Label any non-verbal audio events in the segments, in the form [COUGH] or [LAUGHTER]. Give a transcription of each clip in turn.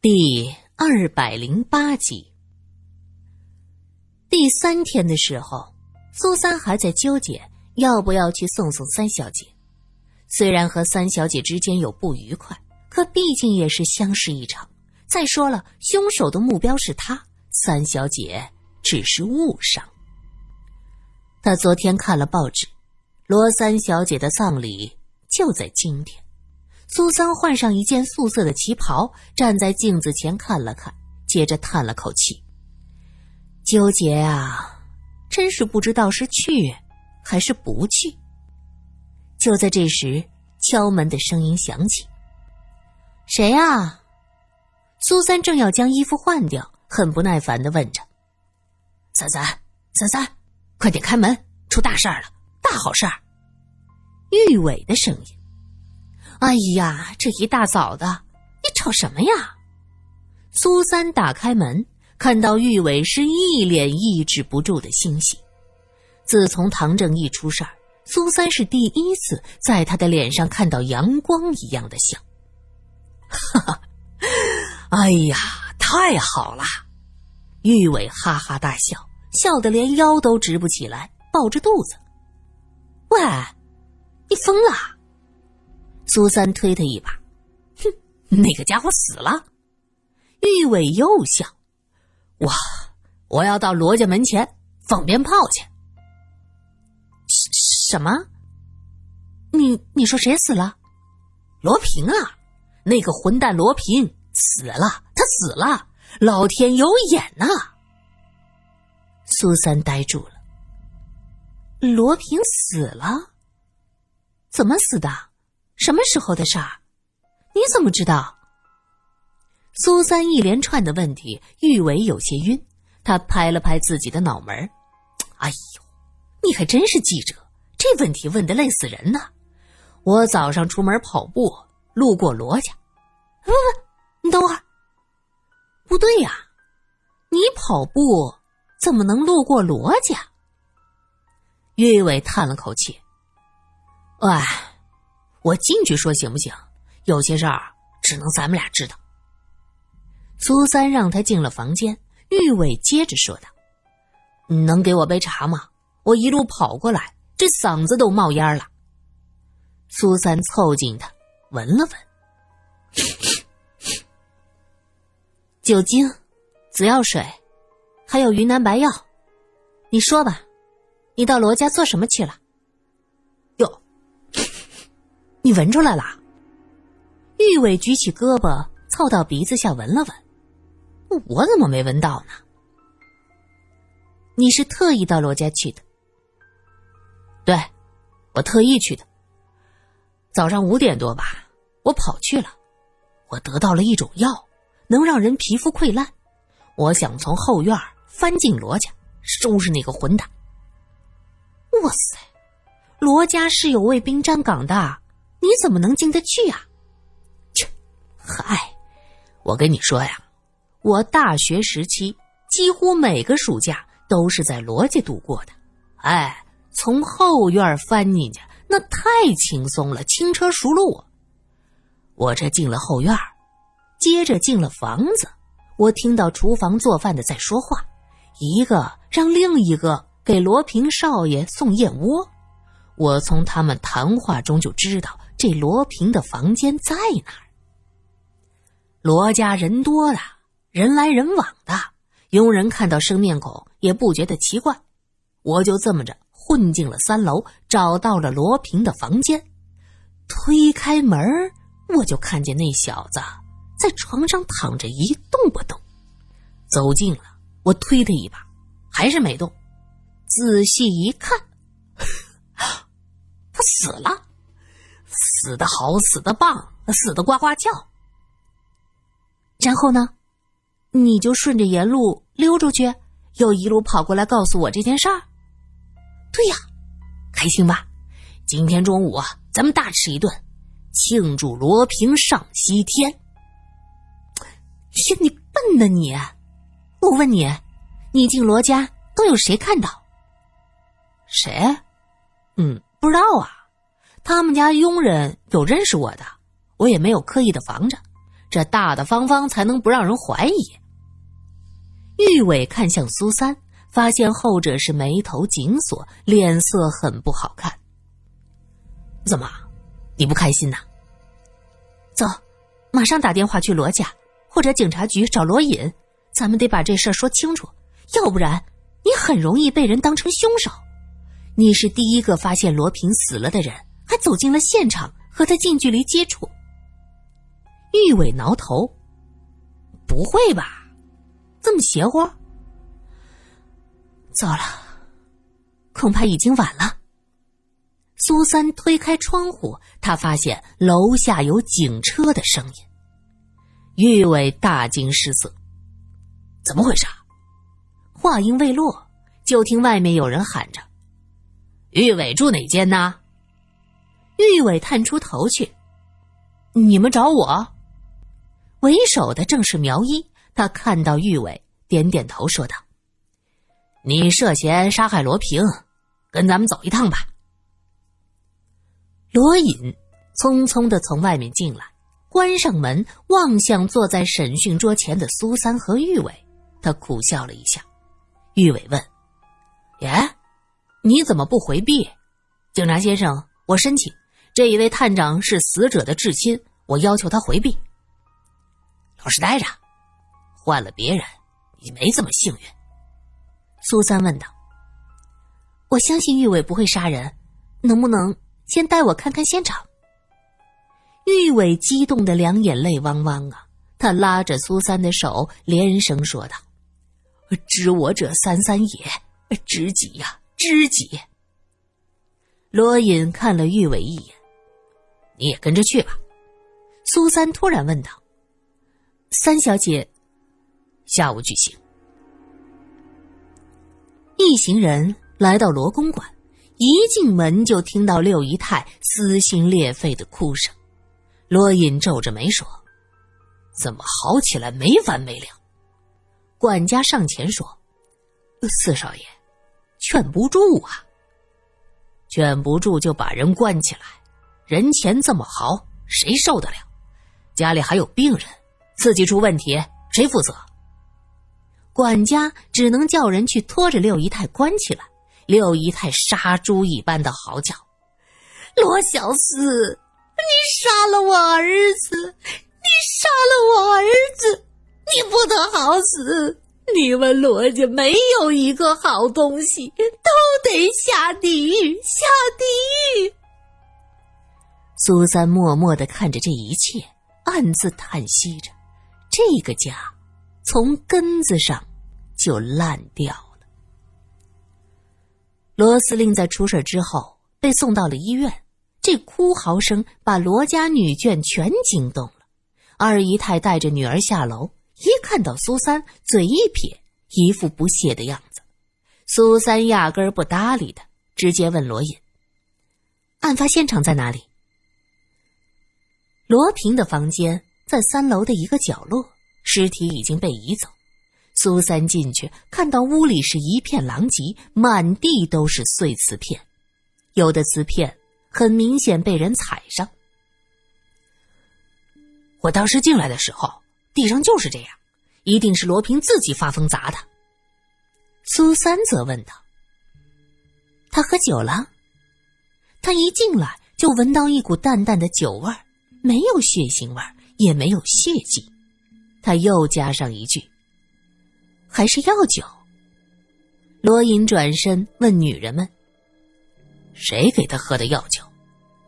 第二百零八集。第三天的时候，苏三还在纠结要不要去送送三小姐。虽然和三小姐之间有不愉快，可毕竟也是相识一场。再说了，凶手的目标是他，三小姐只是误伤。他昨天看了报纸，罗三小姐的葬礼就在今天。苏三换上一件素色的旗袍，站在镜子前看了看，接着叹了口气：“纠结啊，真是不知道是去还是不去。”就在这时，敲门的声音响起：“谁呀？”苏三正要将衣服换掉，很不耐烦的问着：“三三，三三，快点开门，出大事儿了，大好事儿！”玉伟的声音。哎呀，这一大早的，你吵什么呀？苏三打开门，看到玉伟是一脸抑制不住的欣喜。自从唐正义出事儿，苏三是第一次在他的脸上看到阳光一样的笑。哈哈，哎呀，太好了！玉伟哈哈大笑，笑得连腰都直不起来，抱着肚子。喂，你疯了？苏三推他一把，哼，那个家伙死了。玉伟又笑，我我要到罗家门前放鞭炮去。什么？你你说谁死了？罗平啊，那个混蛋罗平死了，他死了，老天有眼呐！苏三呆住了。罗平死了？怎么死的？什么时候的事儿？你怎么知道？苏三一连串的问题，玉伟有些晕。他拍了拍自己的脑门哎呦，你还真是记者，这问题问的累死人呢！我早上出门跑步，路过罗家。不不，你等会儿。不对呀，你跑步怎么能路过罗家？玉伟叹了口气，哎。我进去说行不行？有些事儿只能咱们俩知道。苏三让他进了房间，玉伟接着说道：“你能给我杯茶吗？我一路跑过来，这嗓子都冒烟了。”苏三凑近他，闻了闻，酒精、紫药水，还有云南白药。你说吧，你到罗家做什么去了？你闻出来啦？玉伟举起胳膊凑到鼻子下闻了闻，我怎么没闻到呢？你是特意到罗家去的？对，我特意去的。早上五点多吧，我跑去了，我得到了一种药，能让人皮肤溃烂。我想从后院翻进罗家，收拾那个混蛋。哇塞，罗家是有卫兵站岗的。你怎么能进得去呀？切，嗨，我跟你说呀，我大学时期几乎每个暑假都是在罗家度过的。哎，从后院翻进去那太轻松了，轻车熟路。我这进了后院，接着进了房子，我听到厨房做饭的在说话，一个让另一个给罗平少爷送燕窝。我从他们谈话中就知道。这罗平的房间在哪儿？罗家人多的，人来人往的，佣人看到生面孔也不觉得奇怪。我就这么着混进了三楼，找到了罗平的房间。推开门，我就看见那小子在床上躺着一动不动。走近了，我推他一把，还是没动。仔细一看，[GASPS] 他死了。死的好，死的棒，死的呱呱叫。然后呢，你就顺着沿路溜出去，又一路跑过来告诉我这件事儿。对呀，开心吧？今天中午啊，咱们大吃一顿，庆祝罗平上西天。呀，你笨呢你！我问你，你进罗家都有谁看到？谁？嗯，不知道啊。他们家佣人有认识我的，我也没有刻意的防着。这大大方方才能不让人怀疑。玉伟看向苏三，发现后者是眉头紧锁，脸色很不好看。怎么，你不开心呐？走，马上打电话去罗家或者警察局找罗隐，咱们得把这事儿说清楚，要不然你很容易被人当成凶手。你是第一个发现罗平死了的人，还走进了现场和他近距离接触。玉伟挠头，不会吧，这么邪乎？糟了，恐怕已经晚了。苏三推开窗户，他发现楼下有警车的声音。玉伟大惊失色，怎么回事？话音未落，就听外面有人喊着：“玉伟住哪间呢？”玉伟探出头去：“你们找我？”为首的正是苗一，他看到玉伟，点点头，说道：“你涉嫌杀害罗平，跟咱们走一趟吧。”罗隐匆匆的从外面进来，关上门，望向坐在审讯桌前的苏三和玉伟，他苦笑了一下。玉伟问：“耶，你怎么不回避？”警察先生，我申请，这一位探长是死者的至亲，我要求他回避。老实待着，换了别人，你没这么幸运。”苏三问道。“我相信玉伟不会杀人，能不能先带我看看现场？”玉伟激动的两眼泪汪汪啊！他拉着苏三的手，连声说道：“知我者三三也，知己呀，知己。”罗隐看了玉伟一眼：“你也跟着去吧。”苏三突然问道。三小姐，下午举行。一行人来到罗公馆，一进门就听到六姨太撕心裂肺的哭声。罗隐皱着眉说：“怎么好起来没完没了？”管家上前说：“四少爷，劝不住啊！劝不住就把人关起来，人前这么豪，谁受得了？家里还有病人。”自己出问题，谁负责？管家只能叫人去拖着六姨太关起来。六姨太杀猪一般的嚎叫：“罗小四，你杀了我儿子！你杀了我儿子！你不得好死！你们罗家没有一个好东西，都得下地狱！下地狱！”苏三默默的看着这一切，暗自叹息着。这个家从根子上就烂掉了。罗司令在出事之后被送到了医院，这哭嚎声把罗家女眷全惊动了。二姨太带着女儿下楼，一看到苏三，嘴一撇，一副不屑的样子。苏三压根儿不搭理他，直接问罗隐：“案发现场在哪里？”罗平的房间。在三楼的一个角落，尸体已经被移走。苏三进去，看到屋里是一片狼藉，满地都是碎瓷片，有的瓷片很明显被人踩上。我当时进来的时候，地上就是这样，一定是罗平自己发疯砸的。苏三则问道：“他喝酒了？”他一进来就闻到一股淡淡的酒味儿，没有血腥味儿。也没有血迹，他又加上一句：“还是药酒。”罗隐转身问女人们：“谁给他喝的药酒？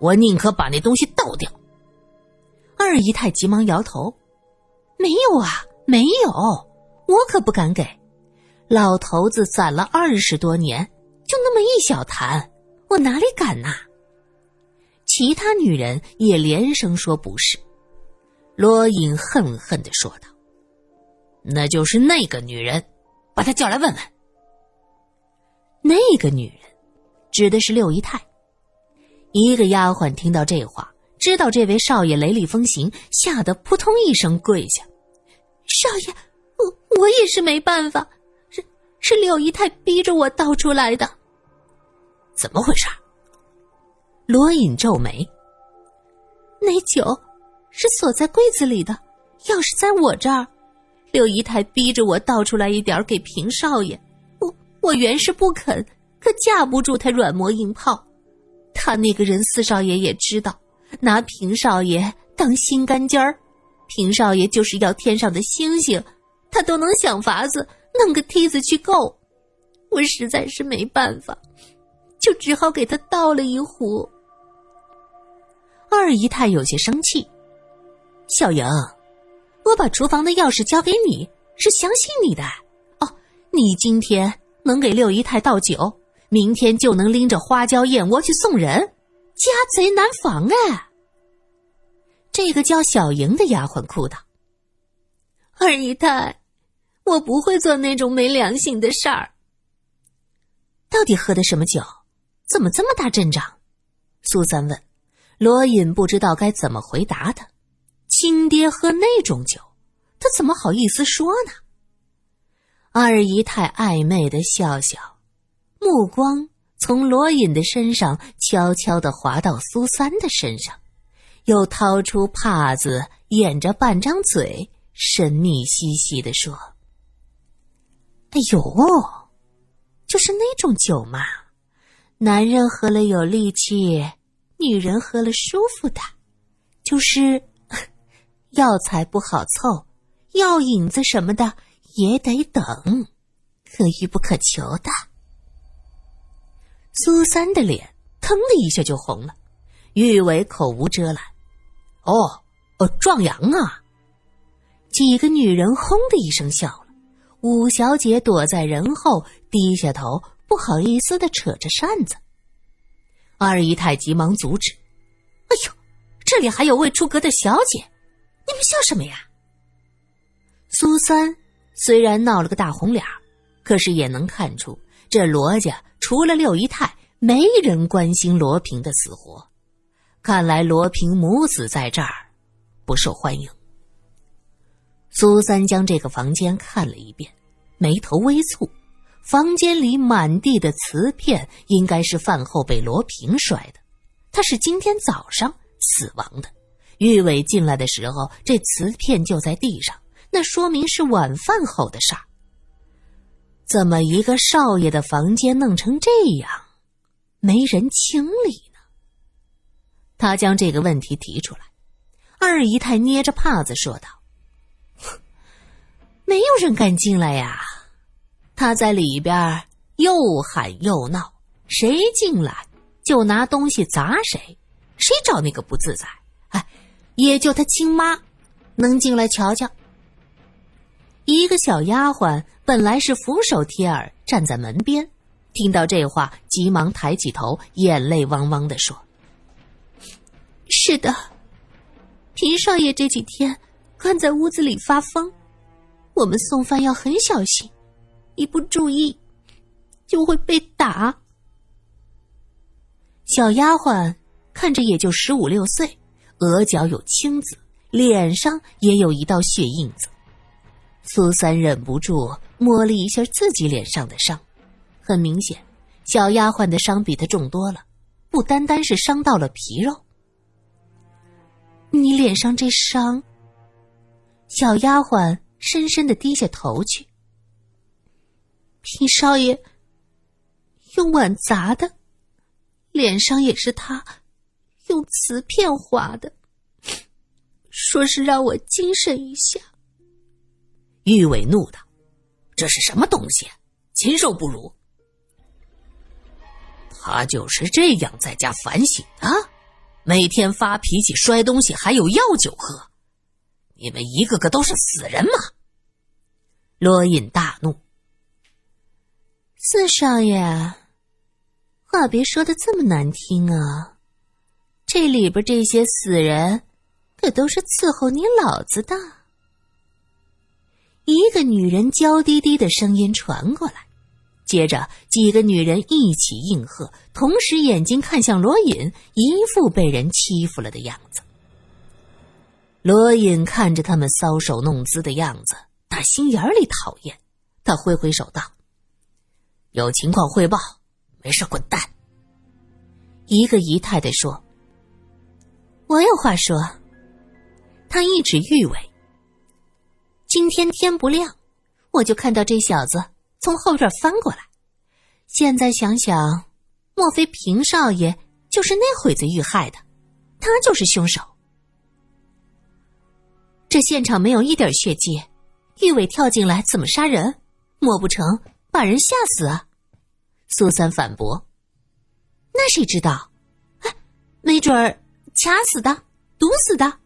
我宁可把那东西倒掉。”二姨太急忙摇头：“没有啊，没有，我可不敢给。老头子攒了二十多年，就那么一小坛，我哪里敢呐？”其他女人也连声说：“不是。”罗隐恨恨的说道：“那就是那个女人，把她叫来问问。”那个女人指的是六姨太。一个丫鬟听到这话，知道这位少爷雷厉风行，吓得扑通一声跪下：“少爷，我我也是没办法，是是六姨太逼着我倒出来的。”怎么回事？罗隐皱眉：“那酒。”是锁在柜子里的，钥匙在我这儿，六姨太逼着我倒出来一点给平少爷，我我原是不肯，可架不住他软磨硬泡。他那个人，四少爷也知道，拿平少爷当心肝尖儿。平少爷就是要天上的星星，他都能想法子弄个梯子去够。我实在是没办法，就只好给他倒了一壶。二姨太有些生气：“小莹，我把厨房的钥匙交给你，是相信你的。哦，你今天能给六姨太倒酒，明天就能拎着花椒燕窝去送人，家贼难防啊！”这个叫小莹的丫鬟哭道：“二姨太，我不会做那种没良心的事儿。到底喝的什么酒？怎么这么大阵仗？”苏三问。罗隐不知道该怎么回答他。亲爹喝那种酒，他怎么好意思说呢？二姨太暧昧的笑笑，目光从罗隐的身上悄悄的滑到苏三的身上。又掏出帕子掩着半张嘴，神秘兮兮的说：“哎呦，就是那种酒嘛，男人喝了有力气，女人喝了舒服的，就是 [LAUGHS] 药材不好凑，药引子什么的也得等，可遇不可求的。”苏三的脸腾的一下就红了。玉伟口无遮拦：“哦，哦，壮阳啊！”几个女人轰的一声笑了。五小姐躲在人后，低下头，不好意思的扯着扇子。二姨太急忙阻止：“哎呦，这里还有未出阁的小姐，你们笑什么呀？”苏三虽然闹了个大红脸可是也能看出这罗家除了六姨太，没人关心罗平的死活。看来罗平母子在这儿不受欢迎。苏三将这个房间看了一遍，眉头微蹙。房间里满地的瓷片，应该是饭后被罗平摔的。他是今天早上死亡的。玉伟进来的时候，这瓷片就在地上，那说明是晚饭后的事儿。怎么一个少爷的房间弄成这样，没人清理呢？他将这个问题提出来，二姨太捏着帕子说道：“ [LAUGHS] 没有人敢进来呀！他在里边又喊又闹，谁进来就拿东西砸谁，谁找那个不自在？哎，也就他亲妈能进来瞧瞧。”一个小丫鬟本来是俯首贴耳站在门边，听到这话，急忙抬起头，眼泪汪汪的说。是的，平少爷这几天关在屋子里发疯，我们送饭要很小心，一不注意就会被打。小丫鬟看着也就十五六岁，额角有青紫，脸上也有一道血印子。苏三忍不住摸了一下自己脸上的伤，很明显，小丫鬟的伤比他重多了，不单单是伤到了皮肉。你脸上这伤，小丫鬟深深的低下头去。平少爷用碗砸的，脸上也是他用瓷片划的，说是让我精神一下。玉伟怒道：“这是什么东西？禽兽不如！他就是这样在家反省的。”每天发脾气、摔东西，还有药酒喝，你们一个个都是死人吗？罗隐大怒：“四少爷，话别说的这么难听啊！这里边这些死人，可都是伺候你老子的。”一个女人娇滴滴的声音传过来。接着，几个女人一起应和，同时眼睛看向罗隐，一副被人欺负了的样子。罗隐看着他们搔首弄姿的样子，打心眼里讨厌。他挥挥手道：“有情况汇报，没事滚蛋。”一个姨太太说：“我有话说。”他一指玉伟：“今天天不亮，我就看到这小子从后院翻过来。现在想想，莫非平少爷就是那会子遇害的？他就是凶手。这现场没有一点血迹，玉伟跳进来怎么杀人？莫不成把人吓死啊？苏三反驳：“那谁知道？哎，没准儿掐死的，毒死的。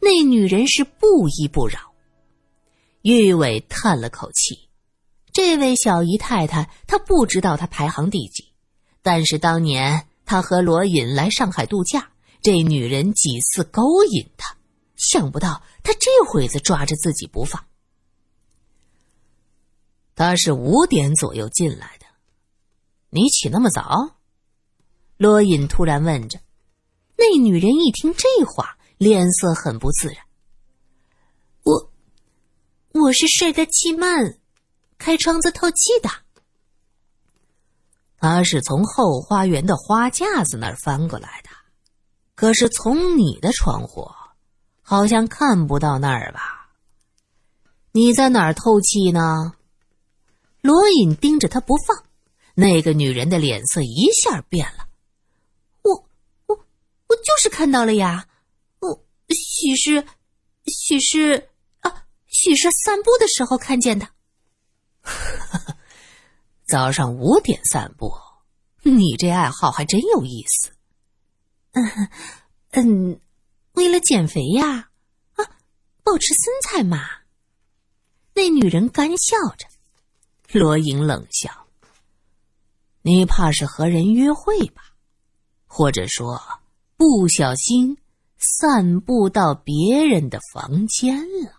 那女人是不依不饶。”玉伟叹了口气：“这位小姨太太，她不知道她排行第几，但是当年他和罗隐来上海度假，这女人几次勾引他，想不到他这会子抓着自己不放。他是五点左右进来的，你起那么早？”罗隐突然问着。那女人一听这话，脸色很不自然。我我是睡得气慢，开窗子透气的。他是从后花园的花架子那儿翻过来的，可是从你的窗户，好像看不到那儿吧？你在哪儿透气呢？罗隐盯着他不放，那个女人的脸色一下变了。我我我就是看到了呀，我许是许是啊。许是散步的时候看见的。[LAUGHS] 早上五点散步，你这爱好还真有意思。嗯嗯，为了减肥呀，啊，保持身材嘛。那女人干笑着，罗莹冷笑：“你怕是和人约会吧？或者说不小心散步到别人的房间了？”